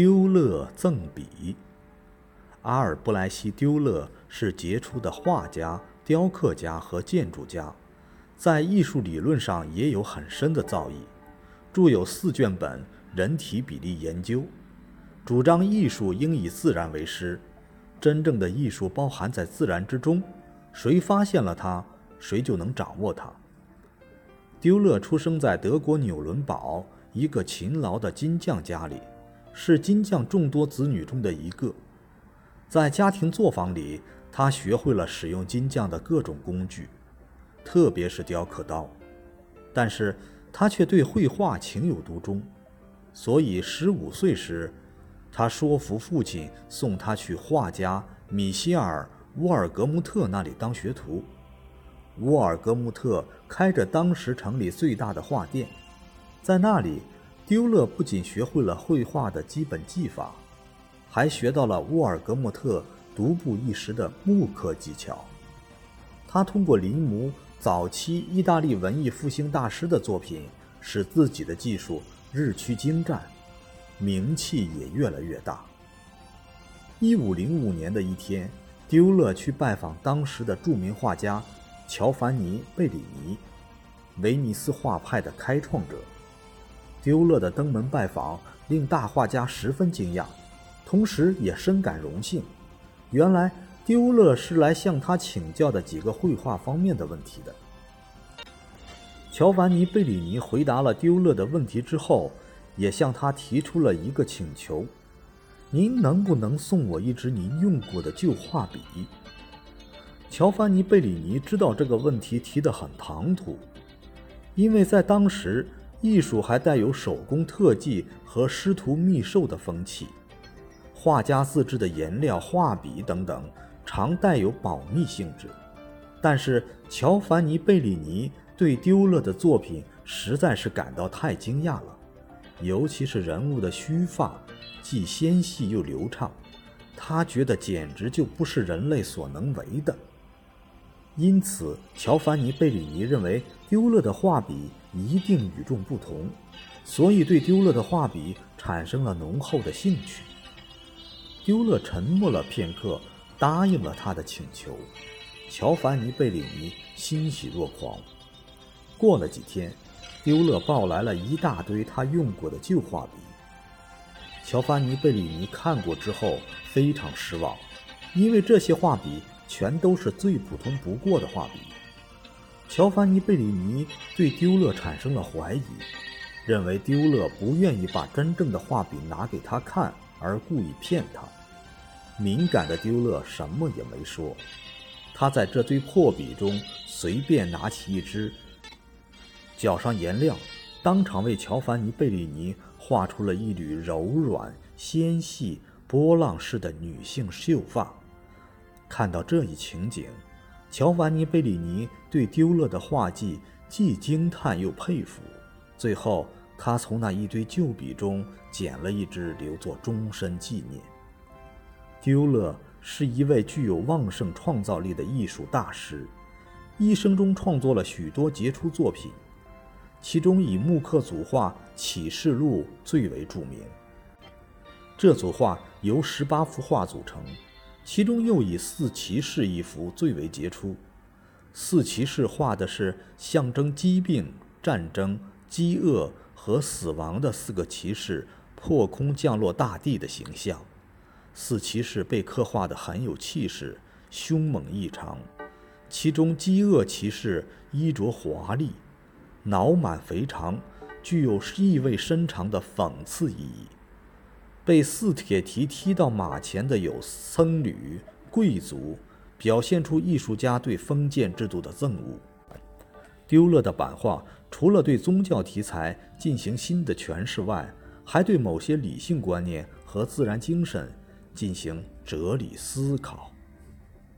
丢勒赠笔。阿尔布莱希·丢勒是杰出的画家、雕刻家和建筑家，在艺术理论上也有很深的造诣，著有四卷本《人体比例研究》，主张艺术应以自然为师，真正的艺术包含在自然之中，谁发现了它，谁就能掌握它。丢勒出生在德国纽伦堡一个勤劳的金匠家里。是金匠众多子女中的一个，在家庭作坊里，他学会了使用金匠的各种工具，特别是雕刻刀。但是他却对绘画情有独钟，所以十五岁时，他说服父亲送他去画家米歇尔·乌尔格穆特那里当学徒。乌尔格穆特开着当时城里最大的画店，在那里。丢勒不仅学会了绘画的基本技法，还学到了沃尔格莫特独步一时的木刻技巧。他通过临摹早期意大利文艺复兴大师的作品，使自己的技术日趋精湛，名气也越来越大。一五零五年的一天，丢勒去拜访当时的著名画家乔凡尼·贝里尼，威尼斯画派的开创者。丢勒的登门拜访令大画家十分惊讶，同时也深感荣幸。原来丢勒是来向他请教的几个绘画方面的问题的。乔凡尼·贝里尼回答了丢勒的问题之后，也向他提出了一个请求：“您能不能送我一支您用过的旧画笔？”乔凡尼·贝里尼知道这个问题提得很唐突，因为在当时。艺术还带有手工特技和师徒秘授的风气，画家自制的颜料、画笔等等，常带有保密性质。但是乔凡尼·贝里尼对丢勒的作品实在是感到太惊讶了，尤其是人物的须发，既纤细又流畅，他觉得简直就不是人类所能为的。因此，乔凡尼·贝里尼认为丢勒的画笔一定与众不同，所以对丢勒的画笔产生了浓厚的兴趣。丢勒沉默了片刻，答应了他的请求。乔凡尼·贝里尼欣喜若狂。过了几天，丢勒抱来了一大堆他用过的旧画笔。乔凡尼·贝里尼看过之后非常失望，因为这些画笔。全都是最普通不过的画笔。乔凡尼·贝里尼对丢勒产生了怀疑，认为丢勒不愿意把真正的画笔拿给他看，而故意骗他。敏感的丢勒什么也没说，他在这堆破笔中随便拿起一支，搅上颜料，当场为乔凡尼·贝里尼画出了一缕柔软纤细、波浪式的女性秀发。看到这一情景，乔凡尼·贝里尼对丢勒的画技既惊叹又佩服。最后，他从那一堆旧笔中捡了一支，留作终身纪念。丢勒是一位具有旺盛创造力的艺术大师，一生中创作了许多杰出作品，其中以木刻组画《启示录》最为著名。这组画由十八幅画组成。其中又以四骑士一幅最为杰出。四骑士画的是象征疾病、战争、饥饿和死亡的四个骑士破空降落大地的形象。四骑士被刻画得很有气势，凶猛异常。其中饥饿骑士衣着华丽，脑满肥肠，具有意味深长的讽刺意义。被四铁蹄踢到马前的有僧侣、贵族，表现出艺术家对封建制度的憎恶。丢勒的版画除了对宗教题材进行新的诠释外，还对某些理性观念和自然精神进行哲理思考。